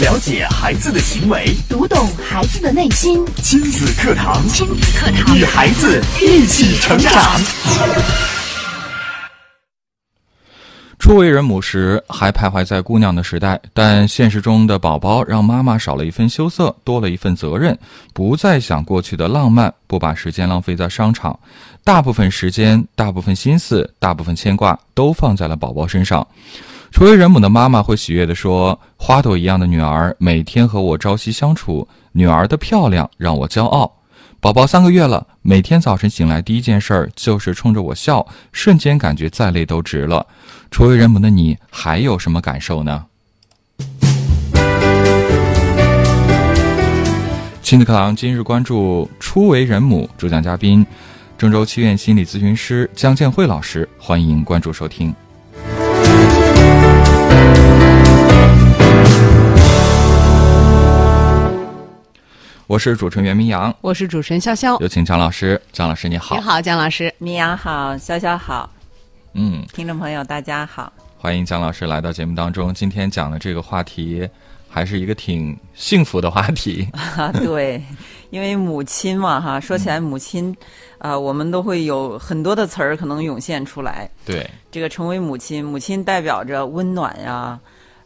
了解孩子的行为，读懂孩子的内心。亲子课堂，亲子课堂，与孩子一起成长。初为人母时，还徘徊在姑娘的时代，但现实中的宝宝让妈妈少了一份羞涩，多了一份责任，不再想过去的浪漫，不把时间浪费在商场，大部分时间、大部分心思、大部分牵挂都放在了宝宝身上。初为人母的妈妈会喜悦地说：“花朵一样的女儿每天和我朝夕相处，女儿的漂亮让我骄傲。宝宝三个月了，每天早晨醒来第一件事儿就是冲着我笑，瞬间感觉再累都值了。”初为人母的你还有什么感受呢？亲子课堂今日关注初为人母，主讲嘉宾郑州七院心理咨询师江建慧老师，欢迎关注收听。我是主持人袁明阳，我是主持人潇潇，有请姜老师。姜老师你好，你好，姜老师，明阳好，潇潇好，嗯，听众朋友大家好，欢迎姜老师来到节目当中。今天讲的这个话题，还是一个挺幸福的话题。啊，对，因为母亲嘛，哈，说起来母亲，啊、我们都会有很多的词儿可能涌现出来。对，这个成为母亲，母亲代表着温暖呀，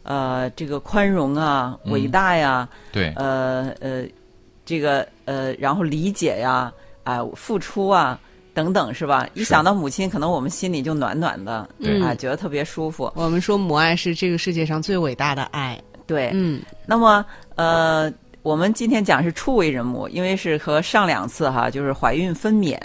呃，这个宽容啊，嗯。伟大呀，对，呃呃，这个呃，然后理解呀，啊、付出啊。等等是吧？一想到母亲，可能我们心里就暖暖的，对啊，觉得特别舒服。我们说母爱是这个世界上最伟大的爱。对，嗯，那么呃，我们今天讲是初为人母，因为是和上两次哈，就是怀孕分娩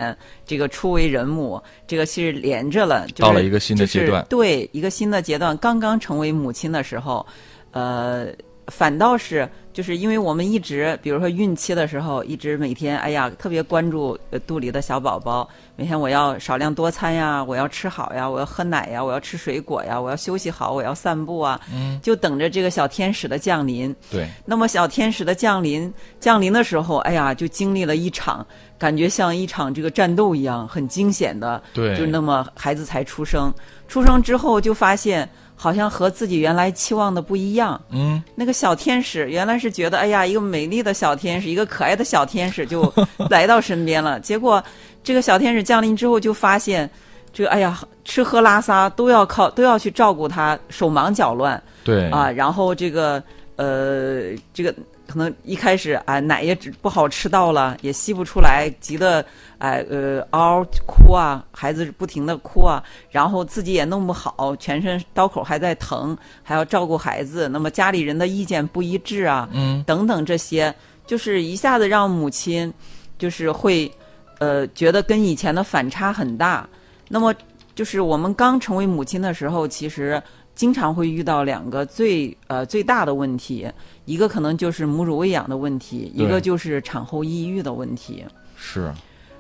这个初为人母，这个是连着了，就是、到了一个新的阶段就是对，一个新的阶段，刚刚成为母亲的时候，呃，反倒是就是因为我们一直，比如说孕期的时候，一直每天哎呀特别关注呃肚里的小宝宝，每天我要少量多餐呀，我要吃好呀，我要喝奶呀，我要吃水果呀，我要休息好，我要散步啊，嗯，就等着这个小天使的降临。对，那么小天使的降临，降临的时候，哎呀，就经历了一场，感觉像一场这个战斗一样，很惊险的。对就那么孩子才出生，出生之后就发现，好像和自己原来期望的不一样。嗯，那个小天使原来是觉得，哎呀，一个美丽的小天使，一个可爱的小天使就 来到身边了。结果这个小天使降临之后，就发现，这个哎呀，吃喝拉撒都要靠都要去照顾他，手忙脚乱。对，啊，然后这个呃，这个可能一开始啊、奶也只不好吃到了，也吸不出来，急得哎呃嗷嗷哭啊，孩子不停的哭啊，然后自己也弄不好，全身刀口还在疼，还要照顾孩子，那么家里人的意见不一致啊，嗯，等等这些，就是一下子让母亲就是会呃觉得跟以前的反差很大。那么就是我们刚成为母亲的时候，其实经常会遇到两个最呃最大的问题，一个可能就是母乳喂养的问题，一个就是产后抑郁的问题。是，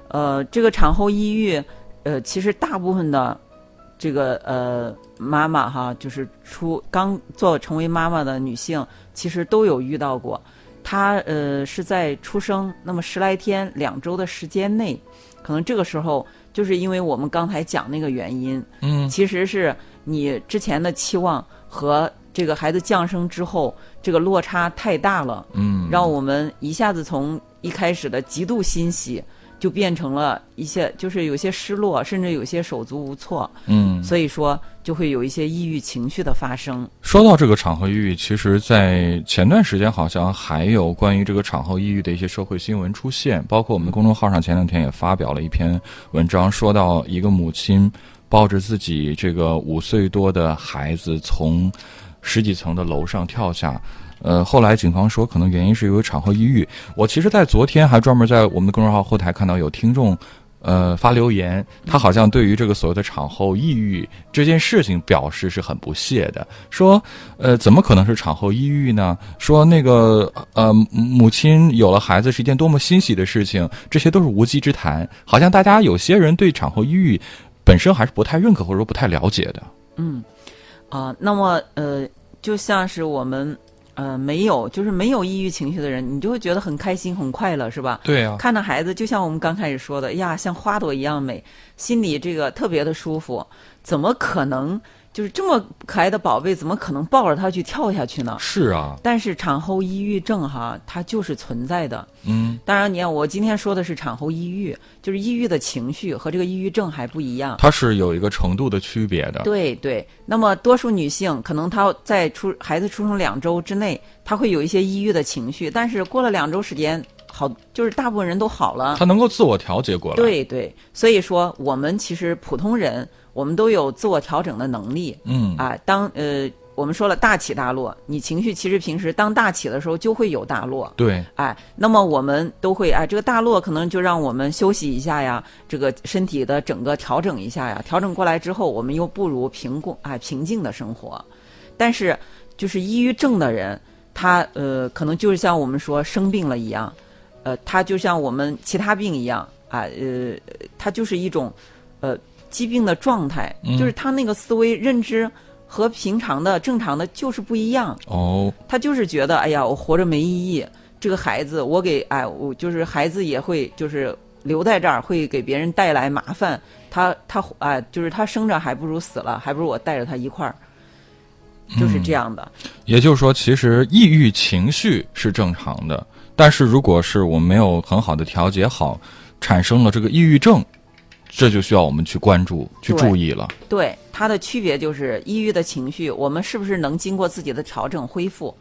呃，这个产后抑郁，呃，其实大部分的这个呃妈妈哈，就是出刚做成为妈妈的女性，其实都有遇到过。她呃是在出生那么十来天、两周的时间内，可能这个时候就是因为我们刚才讲那个原因，嗯，其实是你之前的期望和这个孩子降生之后这个落差太大了，嗯，让我们一下子从一开始的极度欣喜，就变成了一些就是有些失落，甚至有些手足无措，嗯，所以说就会有一些抑郁情绪的发生。说到这个产后抑郁，其实，在前段时间好像还有关于这个产后抑郁的一些社会新闻出现，包括我们的公众号上前两天也发表了一篇文章，说到一个母亲抱着自己这个五岁多的孩子从十几层的楼上跳下。呃，后来警方说，可能原因是由于产后抑郁。我其实，在昨天还专门在我们的公众号后台看到有听众，呃，发留言，他好像对于这个所谓的产后抑郁这件事情表示是很不屑的，说，呃，怎么可能是产后抑郁呢？说那个，呃，母亲有了孩子是一件多么欣喜的事情，这些都是无稽之谈。好像大家有些人对产后抑郁本身还是不太认可或者说不太了解的。嗯，啊、那么呃，就像是我们呃没有就是没有抑郁情绪的人，你就会觉得很开心很快乐，是吧？对啊，看到孩子，就像我们刚开始说的，呀，像花朵一样美，心里这个特别的舒服。怎么可能就是这么可爱的宝贝，怎么可能抱着它去跳下去呢？是啊，但是产后抑郁症哈，它就是存在的。嗯，当然，你看我今天说的是产后抑郁，就是抑郁的情绪和这个抑郁症还不一样。它是有一个程度的区别的。对对，那么多数女性可能她在出孩子出生两周之内，她会有一些抑郁的情绪，但是过了两周时间，好，就是大部分人都好了。他能够自我调节过来。对对，所以说我们其实普通人，我们都有自我调整的能力。嗯啊，当呃我们说了大起大落，你情绪其实平时当大起的时候就会有大落。对，哎，那么我们都会哎，这个大落可能就让我们休息一下呀，这个身体的整个调整一下呀，调整过来之后，我们又不如平共哎平静的生活。但是就是抑郁症的人，他呃可能就是像我们说生病了一样，呃，他就像我们其他病一样啊，呃，他就是一种呃疾病的状态，嗯就是他那个思维认知和平常的正常的就是不一样。哦，他就是觉得，哎呀，我活着没意义。这个孩子，我给，哎，我就是孩子也会，就是留在这儿会给别人带来麻烦。他他哎，就是他生着还不如死了，还不如我带着他一块儿，就是这样的。也就是说，其实抑郁情绪是正常的，但是如果是我们没有很好的调节好，产生了这个抑郁症，这就需要我们去关注、去注意了。对，它的区别就是抑郁的情绪，我们是不是能经过自己的调整恢复？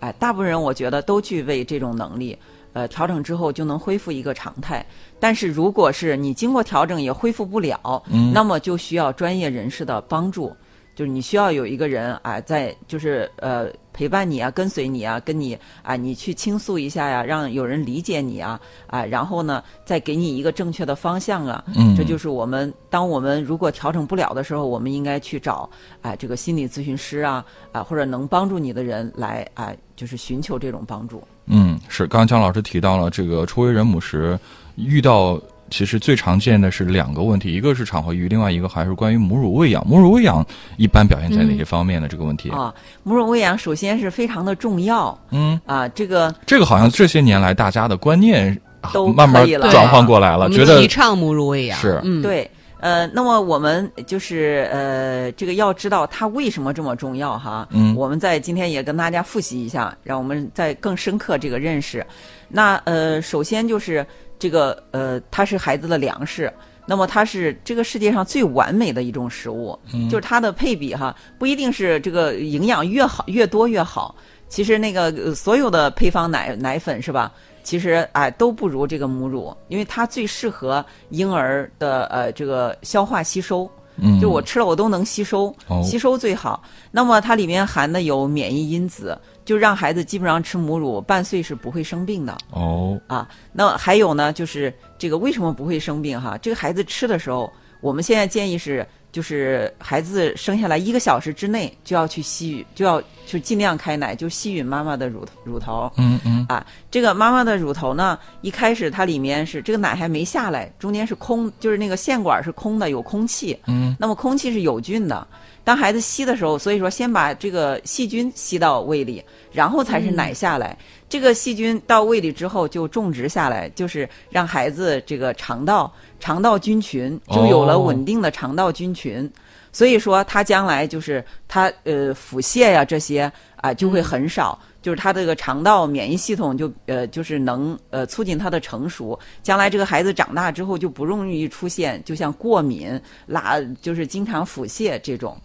哎，大部分人我觉得都具备这种能力，呃，调整之后就能恢复一个常态。但是如果是你经过调整也恢复不了，嗯那么就需要专业人士的帮助。就是你需要有一个人啊，在就是呃陪伴你啊，跟随你啊，跟你啊，你去倾诉一下呀，让有人理解你啊啊，然后呢，再给你一个正确的方向啊。嗯这就是我们当我们如果调整不了的时候，我们应该去找啊、这个心理咨询师啊啊、或者能帮助你的人来啊、就是寻求这种帮助。嗯，是。刚刚姜老师提到了这个初为人母时遇到，其实最常见的是两个问题，一个是产后抑郁，另外一个还是关于母乳喂养。母乳喂养一般表现在哪些方面呢？这个问题？啊，母乳喂养首先是非常的重要嗯，啊，这个这个好像这些年来大家的观念啊都慢慢转换过来了，觉得提倡母乳喂养是嗯，对。呃，那么我们就是呃，这个要知道它为什么这么重要哈。嗯我们在今天也跟大家复习一下，让我们再更深刻这个认识。那呃，首先就是这个呃，它是孩子的粮食。那么它是这个世界上最完美的一种食物，就是它的配比哈，不一定是这个营养越好越多越好。其实那个、呃所有的配方奶奶粉是吧？其实哎、都不如这个母乳，因为它最适合婴儿的呃这个消化吸收。嗯，就我吃了我都能吸收，哦吸收最好。那么它里面含的有免疫因子，就让孩子基本上吃母乳半岁是不会生病的哦，啊。那还有呢，就是这个为什么不会生病哈？这个孩子吃的时候，我们现在建议是，就是孩子生下来一个小时之内就要去吸吮，就要就尽量开奶，就吸吮妈妈的乳乳头。嗯嗯，啊，这个妈妈的乳头呢，一开始它里面是这个奶还没下来，中间是空，就是那个线管是空的，有空气。嗯，那么空气是有菌的。当孩子吸的时候，所以说先把这个细菌吸到胃里，然后才是奶下来。这个细菌到胃里之后就种植下来，就是让孩子这个肠道肠道菌群就有了哦稳定的肠道菌群。所以说，他将来就是他呃腹泻呀这些啊、就会很少，就是他这个肠道免疫系统就呃就是能呃促进他的成熟，将来这个孩子长大之后就不容易出现就像过敏、拉就是经常腹泻这种。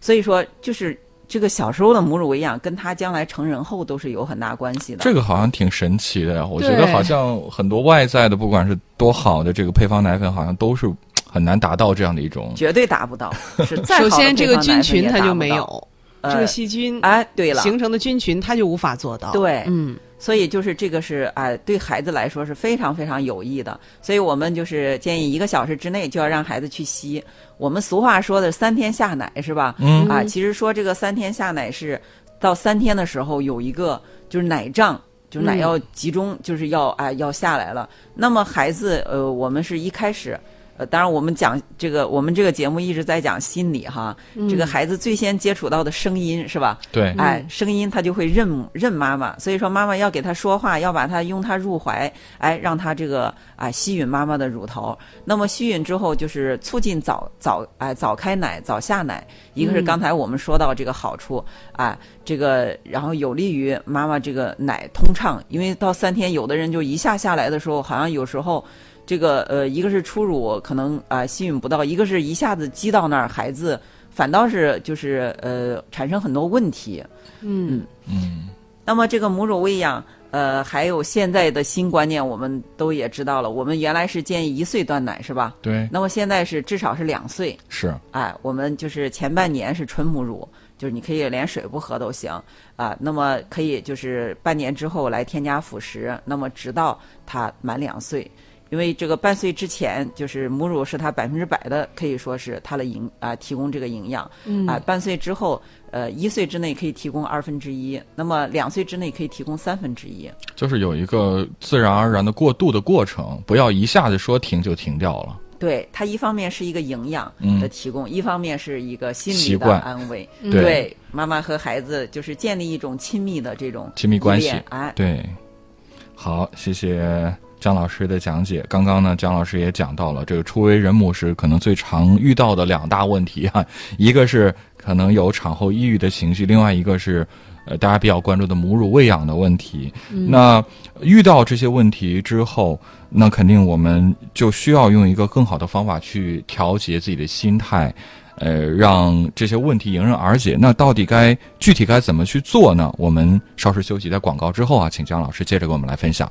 所以说，就是这个小时候的母乳喂养跟他将来成人后都是有很大关系的。这个好像挺神奇的呀。我觉得好像很多外在的，不管是多好的这个配方奶粉，好像都是很难达到这样的一种。绝对达不到，是再 首先这个菌群它就。没有，呃这个细菌哎，对了，形成的菌群它就无法做到。对嗯，所以就是这个是哎，对孩子来说是非常非常有益的。所以我们就是建议一个小时之内就要让孩子去吸。我们俗话说的三天下奶是吧？嗯啊，其实说这个三天下奶是到三天的时候有一个就是奶胀。就是奶嗯要集中，就是要哎要下来了。那么孩子，呃，我们是一开始，呃，当然我们讲这个，我们这个节目一直在讲心理哈，这个孩子最先接触到的声音是吧？对，哎，声音他就会认认妈妈，所以说妈妈要给他说话，要把他拥他入怀，哎，让他这个啊吸吮妈妈的乳头。那么吸吮之后，就是促进早早哎早开奶、早下奶，一个是刚才我们说到这个好处，哎，这个然后有利于妈妈这个奶通畅，因为到三天，有的人就一下下来的时候，好像有时候。这个呃，一个是初乳可能啊吸引不到，一个是一下子积到那儿，孩子反倒是就是呃产生很多问题。嗯嗯。那么这个母乳喂养，呃，还有现在的新观念，我们都也知道了。我们原来是建议一岁断奶，是吧？对。那么现在是至少是两岁。是。哎，我们就是前半年是纯母乳，就是你可以连水不喝都行啊。那么可以就是半年之后来添加辅食，那么直到他满两岁。因为这个半岁之前，就是母乳是它百分之百的，可以说是它的营啊提供这个营养。嗯啊，半岁之后，呃，一岁之内可以提供二分之一，那么两岁之内可以提供三分之一。就是有一个自然而然的过渡的过程，不要一下子说停就停掉了。对，它一方面是一个营养的提供，一方面是一个心理的安慰。对，妈妈和孩子就是建立一种亲密的这种亲密关系。哎，对，好，谢谢。姜老师的讲解，刚刚呢，姜老师也讲到了这个初为人母时可能最常遇到的两大问题哈，一个是可能有产后抑郁的情绪，另外一个是呃大家比较关注的母乳喂养的问题。那遇到这些问题之后，那肯定我们就需要用一个更好的方法去调节自己的心态，呃，让这些问题迎刃而解。那到底该具体该怎么去做呢？我们稍事休息，在广告之后啊，请姜老师接着给我们来分享。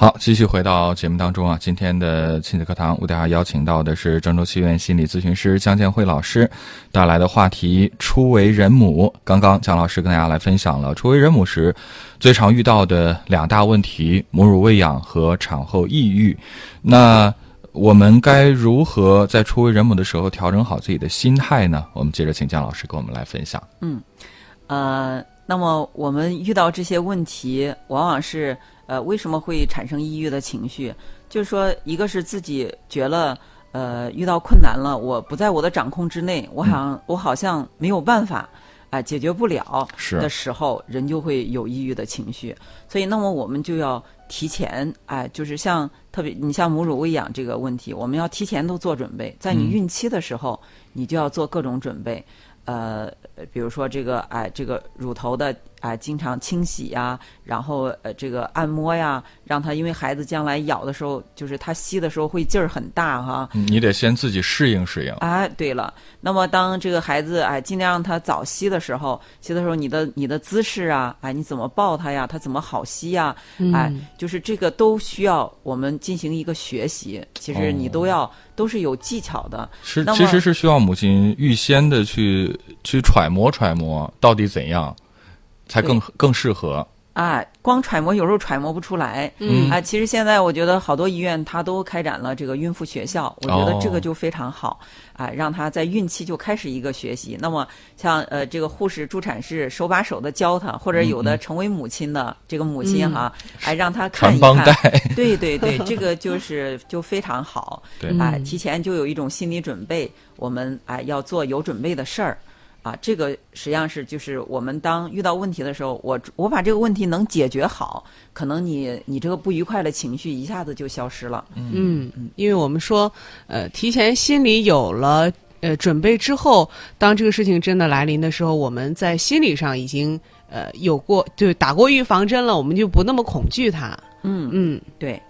好，继续回到节目当中啊。今天的亲子课堂，为大家邀请到的是郑州戏院心理咨询师姜建慧老师带来的话题：初为人母。刚刚姜老师跟大家来分享了初为人母时最常遇到的两大问题：母乳喂养和产后抑郁。那我们该如何在初为人母的时候调整好自己的心态呢？我们接着请姜老师跟我们来分享。嗯，呃，那么我们遇到这些问题，往往是。呃，为什么会产生抑郁的情绪？就是说，一个是自己觉得，呃，遇到困难了，我不在我的掌控之内，我好像我好像没有办法，啊，解决不了的时候，人就会有抑郁的情绪。所以，那么我们就要提前，哎，就是像特别你像母乳喂养这个问题，我们要提前都做准备，在你孕期的时候，你就要做各种准备，呃，比如说这个，哎，这个乳头的。啊，经常清洗呀，然后呃，这个按摩呀，让他因为孩子将来咬的时候，就是他吸的时候会劲儿很大哈。你得先自己适应适应。哎，对了，那么当这个孩子哎尽量让他早吸的时候，吸的时候你的你的姿势啊，哎你怎么抱他呀，他怎么好吸呀？哎，就是这个都需要我们进行一个学习。其实你都要都是有技巧的。是，其实是需要母亲预先的去去揣摩揣摩到底怎样。才更更适合。啊！光揣摩有时候揣摩不出来，嗯。啊，其实现在我觉得好多医院他都开展了这个孕妇学校，我觉得这个就非常好啊，让他在孕期就开始一个学习。那么像呃这个护士助产士手把手的教他，或者有的成为母亲的这个母亲哈，哎让他看一看，对对对，这个就是就非常好，对。啊，提前就有一种心理准备，我们啊要做有准备的事儿。啊，这个实际上是就是我们当遇到问题的时候，我我把这个问题能解决好，可能你你这个不愉快的情绪一下子就消失了。嗯嗯，因为我们说，呃，提前心里有了呃准备之后，当这个事情真的来临的时候，我们在心理上已经呃有过就打过预防针了，我们就不那么恐惧它。嗯嗯，对，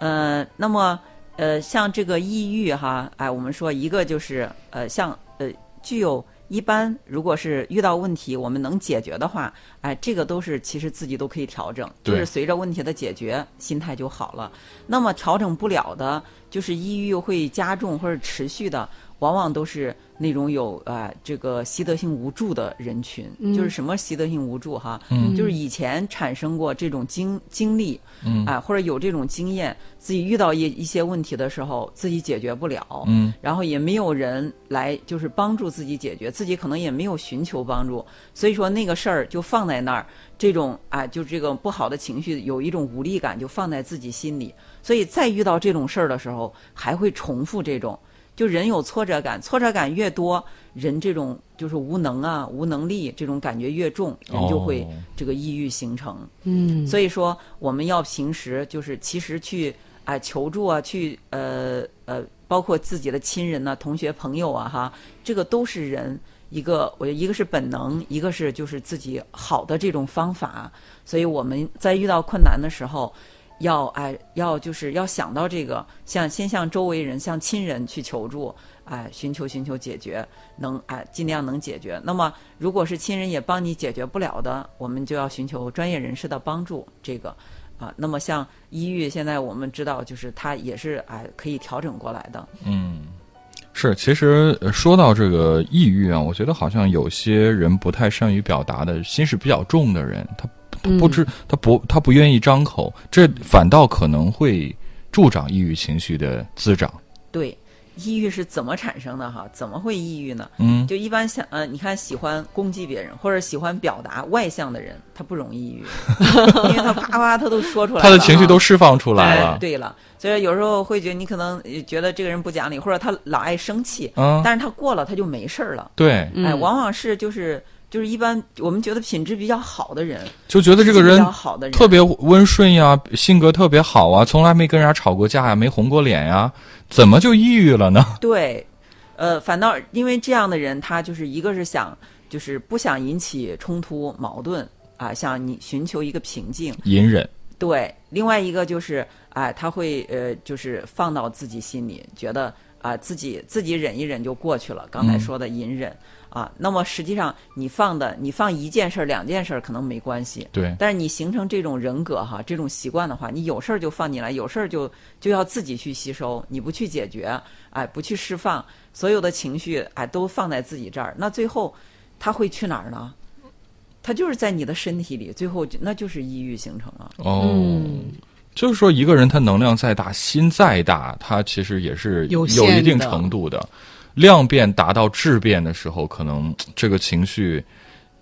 呃，那么呃像这个抑郁哈，哎，我们说一个就是呃像呃具有。一般如果是遇到问题，我们能解决的话，哎，这个都是其实自己都可以调整，就是随着问题的解决，心态就好了。那么调整不了的，就是抑郁会加重或者持续的，往往都是那种有啊、这个习得性无助的人群。就是什么习得性无助哈？嗯就是以前产生过这种经经历，嗯啊、或者有这种经验，自己遇到一一些问题的时候，自己解决不了，嗯，然后也没有人来就是帮助自己解决，自己可能也没有寻求帮助，所以说那个事儿就放在那儿，这种啊，就这个不好的情绪有一种无力感，就放在自己心里，所以再遇到这种事儿的时候，还会重复这种。就人有挫折感，挫折感越多，人这种就是无能啊、无能力这种感觉越重，人就会哦这个抑郁形成。嗯，所以说，我们要平时就是其实去哎、求助啊，去呃呃，包括自己的亲人呐、同学、朋友啊，哈，这个都是人一个，我觉得一个是本能，一个是就是自己好的这种方法。所以我们在遇到困难的时候，要哎要就是要想到这个，向先向周围人、向亲人去求助，哎，寻求寻求解决，能哎尽量能解决。那么如果是亲人也帮你解决不了的，我们就要寻求专业人士的帮助。这个啊，那么像抑郁，现在我们知道就是它也是哎可以调整过来的。嗯，是，其实说到这个抑郁啊，我觉得好像有些人不太善于表达的，心事比较重的人，他他不知、他不他不愿意张口，这反倒可能会助长抑郁情绪的滋长。对，抑郁是怎么产生的哈？怎么会抑郁呢？嗯，就一般像呃，你看喜欢攻击别人或者喜欢表达外向的人，他不容易抑郁，因为他啪啪他都说出来了，他的情绪都释放出来了。哎。对了，所以有时候会觉得你可能呃觉得这个人不讲理，或者他老爱生气，嗯，但是他过了他就没事儿了。对，哎，嗯往往是就是就是一般我们觉得品质比较好的人，就觉得这个人好的人特别温顺呀，性格特别好啊，从来没跟人家吵过架呀，没红过脸呀，怎么就抑郁了呢？对，呃，反倒因为这样的人，他就是一个是想就是不想引起冲突矛盾啊，想你寻求一个平静。隐忍。对，另外一个就是啊、他会呃，就是放到自己心里，觉得啊、自己自己忍一忍就过去了。刚才嗯说的隐忍、啊，那么实际上你放的，你放一件事儿、两件事儿可能没关系，对，但是你形成这种人格哈，这种习惯的话，你有事儿就放进来，有事儿就就要自己去吸收，你不去解决，哎，不去释放，所有的情绪哎都放在自己这儿，那最后他会去哪儿呢？他就是在你的身体里，最后就那就是抑郁形成了。哦，嗯就是说一个人他能量再大，心再大，他其实也是有有一定程度的。量变达到质变的时候，可能 这个情绪，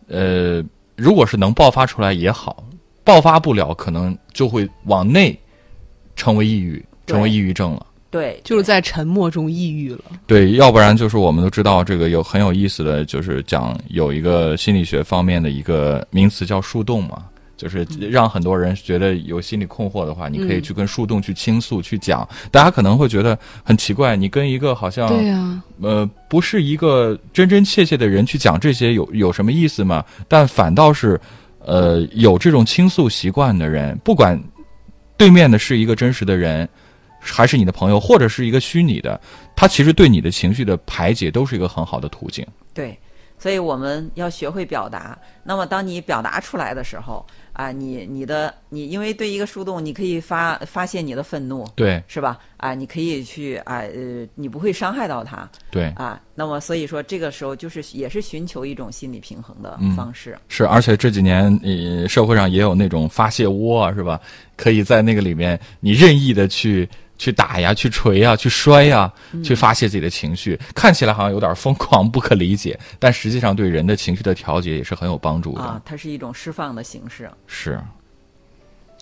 呃，如果是能爆发出来也好，爆发不了，可能就会往内成为抑郁，成为抑郁症了。对，就是在沉默中抑郁了。对，要不然就是我们都知道这个有很有意思的，就是讲有一个心理学方面的一个名词叫树洞嘛，就是让很多人觉得有心理困惑的话，你可以去跟树洞去倾诉、去讲。大家可能会觉得很奇怪，你跟一个好像对呀、呃不是一个真真切切的人去讲这些有有什么意思吗？但反倒是呃有这种倾诉习惯的人，不管对面的是一个真实的人。还是你的朋友，或者是一个虚拟的，他其实对你的情绪的排解都是一个很好的途径。对，所以我们要学会表达。那么，当你表达出来的时候，啊，你你的你，因为对一个树洞，你可以发发泄你的愤怒，对是吧？啊，你可以去啊呃，你不会伤害到他对，啊。那么，所以说这个时候就是也是寻求一种心理平衡的嗯方式。是，而且这几年呃社会上也有那种发泄窝啊，是吧？可以在那个里面你任意的去去打呀、去捶呀、去摔呀，去发泄自己的情绪。看起来好像有点疯狂、不可理解，但实际上对人的情绪的调节也是很有帮助的。啊，它是一种释放的形式。是，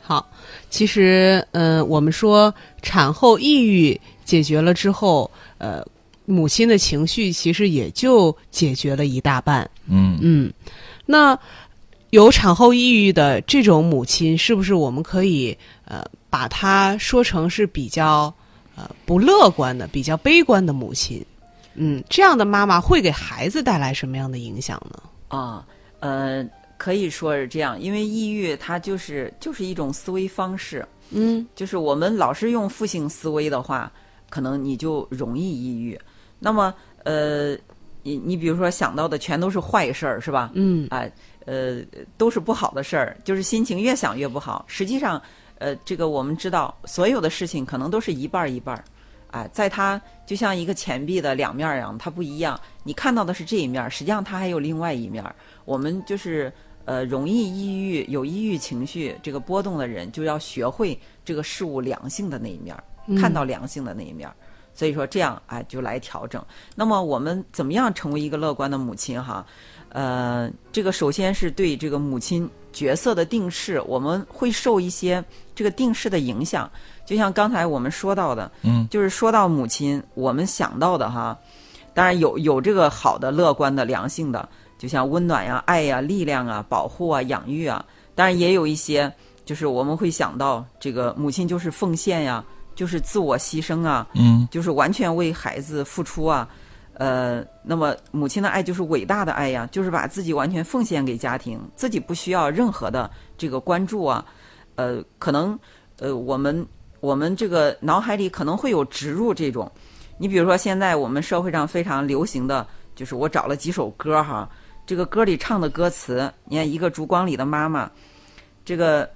好，其实，嗯、我们说产后抑郁解决了之后，呃，母亲的情绪其实也就解决了一大半。嗯嗯，那有产后抑郁的这种母亲，是不是我们可以呃把它说成是比较呃不乐观的、比较悲观的母亲？嗯，这样的妈妈会给孩子带来什么样的影响呢？啊，呃，可以说是这样，因为抑郁它就是就是一种思维方式，嗯就是我们老是用负性思维的话，可能你就容易抑郁。那么，呃，你你比如说想到的全都是坏事儿，是吧？嗯啊、呃，都是不好的事儿，就是心情越想越不好。实际上，呃，这个我们知道，所有的事情可能都是一半儿一半儿。哎，在它就像一个钱币的两面儿一样，它不一样。你看到的是这一面儿，实际上它还有另外一面儿。我们就是呃，容易抑郁、有抑郁情绪这个波动的人，就要学会这个事物良性的那一面儿，看到良性的那一面儿。所以说这样哎，就来调整。那么我们怎么样成为一个乐观的母亲哈？呃，这个首先是对这个母亲角色的定势，我们会受一些这个定势的影响。就像刚才我们说到的，嗯，就是说到母亲，我们想到的哈，当然有有这个好的、乐观的、良性的，就像温暖呀、爱呀、力量啊、保护啊、养育啊。当然也有一些，就是我们会想到这个母亲就是奉献呀，就是自我牺牲啊，嗯就是完全为孩子付出啊。呃，那么母亲的爱就是伟大的爱呀，就是把自己完全奉献给家庭，自己不需要任何的这个关注啊。呃，可能呃，我们我们这个脑海里可能会有植入这种，你比如说现在我们社会上非常流行的就是我找了几首歌哈，这个歌里唱的歌词，你看一个烛光里的妈妈，这个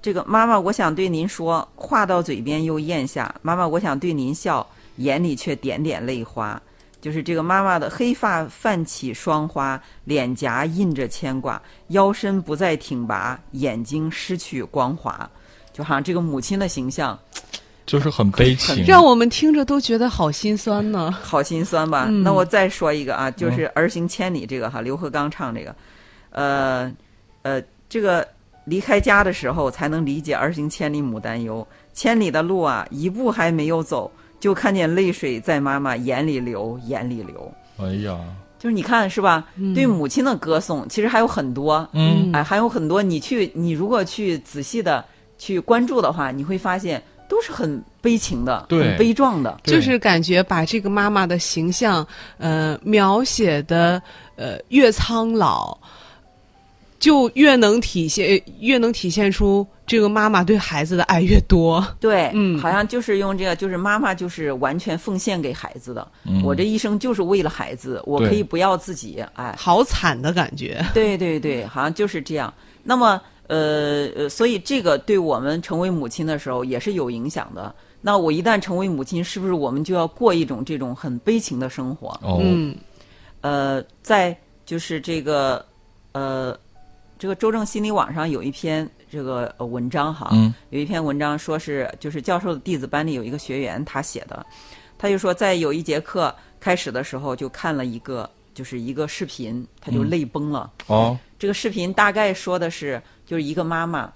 这个妈妈，我想对您说，话到嘴边又咽下，妈妈，我想对您笑，眼里却点点泪花。就是这个妈妈的黑发泛起霜花，脸颊印着牵挂，腰身不再挺拔，眼睛失去光华，就好像这个母亲的形象 就是很悲情。让我们听着都觉得好心酸呢。好心酸吧？嗯那我再说一个啊，就是《儿行千里》这个哈，刘和刚唱这个，呃呃，这个离开家的时候才能理解“儿行千里母担忧”，千里的路啊，一步还没有走，就看见泪水在妈妈眼里流，眼里流。哎呀，就是你看是吧？对母亲的歌颂，其实还有很多，嗯哎，还有很多。你去，你如果去仔细的去关注的话，你会发现都是很悲情的，很悲壮的。就是感觉把这个妈妈的形象，呃，描写的呃越苍老，就越能体现越能体现出这个妈妈对孩子的爱越多。对，嗯好像就是用这个，就是妈妈就是完全奉献给孩子的。嗯我这一生就是为了孩子，我可以不要自己，哎，好惨的感觉。对对对，好像就是这样。那么，呃呃，所以这个对我们成为母亲的时候也是有影响的。那我一旦成为母亲，是不是我们就要过一种这种很悲情的生活？哦，嗯呃，在就是这个呃，这个周正心理网上有一篇这个呃文章哈，嗯。有一篇文章说是就是教授的弟子班里有一个学员他写的，他就说在有一节课开始的时候就看了一个就是一个视频，他就嗯。泪崩了。哦，这个视频大概说的是就是一个妈妈，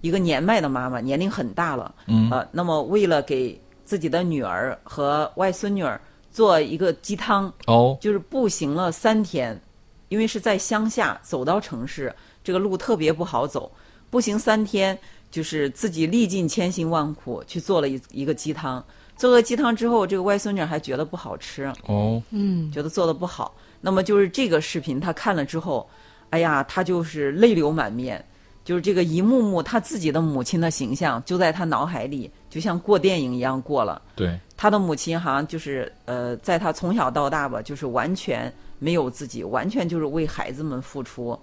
一个年迈的妈妈，年龄很大了，嗯。呃，那么为了给自己的女儿和外孙女儿做一个鸡汤，哦，就是步行了三天，因为是在乡下走到城市，这个路特别不好走，步行三天，就是自己历尽千辛万苦去做了一一个鸡汤。做了鸡汤之后，这个外孙女还觉得不好吃，哦，嗯，觉得做的不好。那么就是这个视频，她看了之后，哎呀，她就是泪流满面，就是这个一幕幕她自己的母亲的形象就在她脑海里，就像过电影一样过了。对，她的母亲好像就是呃，在她从小到大吧，就是完全没有自己，完全就是为孩子们付出，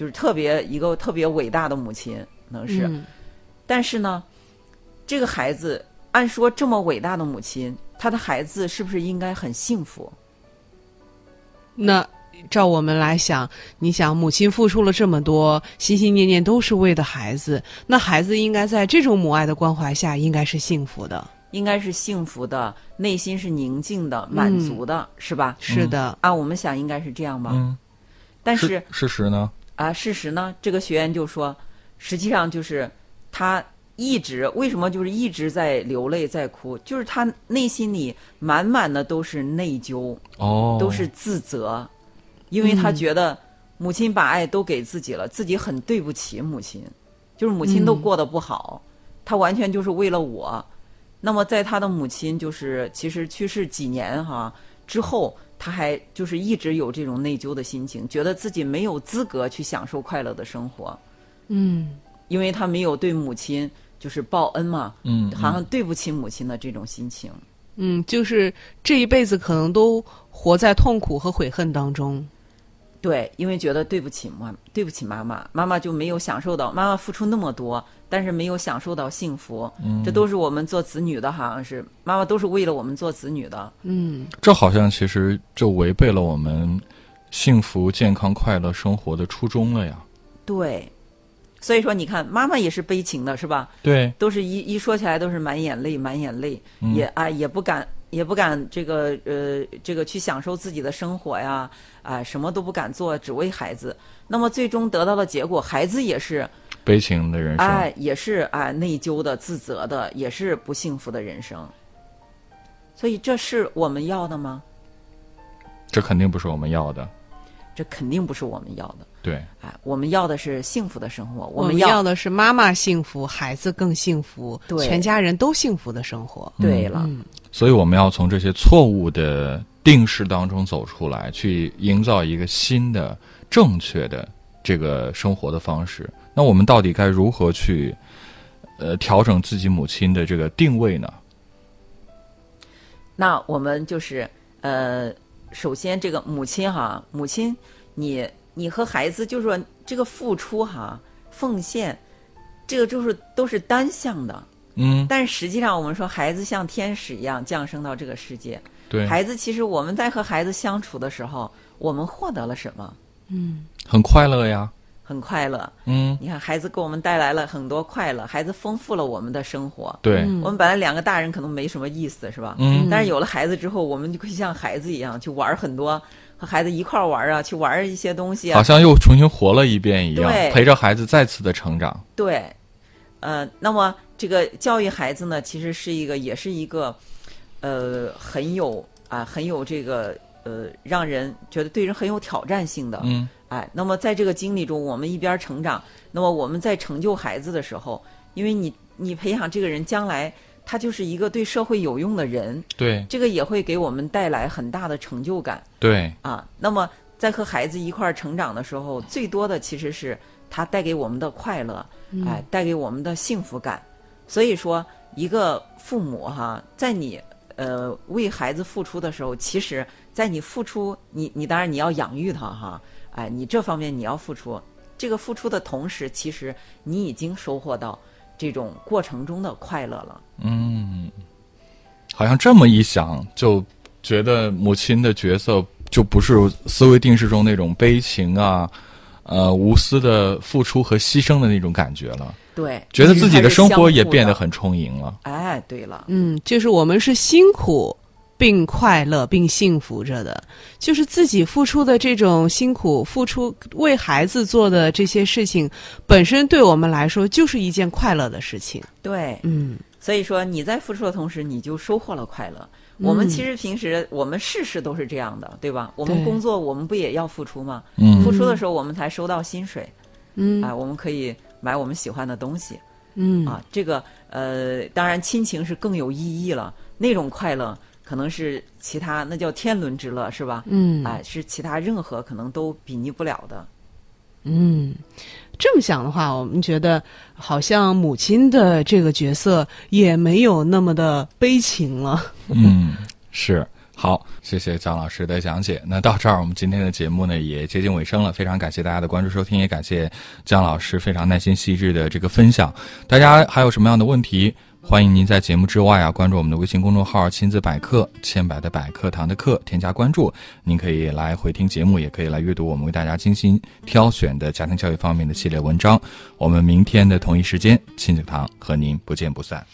就是特别一个特别伟大的母亲，能是。嗯但是呢，这个孩子按说这么伟大的母亲，他的孩子是不是应该很幸福？那照我们来想，你想母亲付出了这么多，心心念念都是为的孩子，那孩子应该在这种母爱的关怀下，应该是幸福的。应该是幸福的，内心是宁静的、满足的，是吧？是的，啊，我们想应该是这样吧。嗯，但是事实呢？啊，事实呢，这个学员就说，实际上就是他一直为什么就是一直在流泪在哭，就是他内心里满满的都是内疚，哦，都是自责，因为他嗯。觉得母亲把爱都给自己了，自己很对不起母亲，就是母亲都嗯。过得不好，他完全就是为了我。那么在他的母亲就是其实去世几年哈之后，他还就是一直有这种内疚的心情，觉得自己没有资格去享受快乐的生活，嗯因为他没有对母亲就是报恩嘛，嗯，好像对不起母亲的这种心情。嗯，就是这一辈子可能都活在痛苦和悔恨当中。对，因为觉得对不起妈，对不起妈妈，妈妈就没有享受到妈妈付出那么多，但是没有享受到幸福。嗯，这都是我们做子女的，好像是妈妈都是为了我们做子女的。嗯，这好像其实就违背了我们幸福、健康、快乐生活的初衷了呀。对，所以说你看，妈妈也是悲情的，是吧？对，都是一一说起来都是满眼泪，满眼泪，也啊也不敢也不敢这个呃这个去享受自己的生活呀，啊什么都不敢做，只为孩子。那么最终得到的结果，孩子也是悲情的人生。哎也是啊内疚的、自责的，也是不幸福的人生。所以这是我们要的吗？这肯定不是我们要的。这肯定不是我们要的。对，哎，我们要的是幸福的生活，我们要要的是妈妈幸福，孩子更幸福，对全家人都幸福的生活。对了，嗯所以我们要从这些错误的定式当中走出来，去营造一个新的、正确的这个生活的方式。那我们到底该如何去呃调整自己母亲的这个定位呢？那我们就是呃，首先这个母亲哈，母亲你你和孩子就是说这个付出哈，奉献，这个就是都是单向的。嗯，但是实际上，我们说孩子像天使一样降生到这个世界。对，孩子其实我们在和孩子相处的时候，我们获得了什么？嗯很快乐呀。很快乐。嗯，你看，孩子给我们带来了很多快乐，孩子丰富了我们的生活。对，我们本来两个大人可能没什么意思，是吧？嗯但是有了孩子之后，我们就可以像孩子一样去玩很多，和孩子一块儿玩啊，去玩一些东西啊。好像又重新活了一遍一样，陪着孩子再次的成长。对，呃，那么这个教育孩子呢，其实是一个，也是一个，呃，很有啊、很有这个呃，让人觉得对人很有挑战性的。嗯，哎，那么在这个经历中，我们一边成长，那么我们在成就孩子的时候，因为你你培养这个人，将来他就是一个对社会有用的人，对这个也会给我们带来很大的成就感对，啊。那么在和孩子一块儿成长的时候，最多的其实是他带给我们的快乐，哎，带给我们的幸福感。所以说，一个父母哈，在你呃为孩子付出的时候，其实，在你付出，你你当然你要养育他哈，哎，你这方面你要付出，这个付出的同时，其实你已经收获到这种过程中的快乐了。嗯，好像这么一想，就觉得母亲的角色就不是思维定式中那种悲情啊，呃，无私的付出和牺牲的那种感觉了，对，觉得自己的生活也变得很充盈了。哎，对了，嗯，就是我们是辛苦并快乐并幸福着的，就是自己付出的这种辛苦，付出为孩子做的这些事情，本身对我们来说就是一件快乐的事情。对，嗯，所以说你在付出的同时，你就收获了快乐。我们其实平时我们事事都是这样的，对吧？我们工作我们不也要付出吗？嗯付出的时候我们才收到薪水，嗯啊，我们可以买我们喜欢的东西嗯啊。这个呃，当然亲情是更有意义了，那种快乐可能是其他那叫天伦之乐，是吧？嗯哎，是其他任何可能都比拟不了的。嗯，这么想的话，我们觉得好像母亲的这个角色也没有那么的悲情了。嗯，是。好，谢谢姜老师的讲解。那到这儿，我们今天的节目呢也接近尾声了。非常感谢大家的关注收听，也感谢姜老师非常耐心细致的这个分享。大家还有什么样的问题？欢迎您在节目之外啊，关注我们的微信公众号“亲子百科”，千百的百课堂的课，添加关注。您可以来回听节目，也可以来阅读我们为大家精心挑选的家庭教育方面的系列文章。我们明天的同一时间，亲子堂和您不见不散。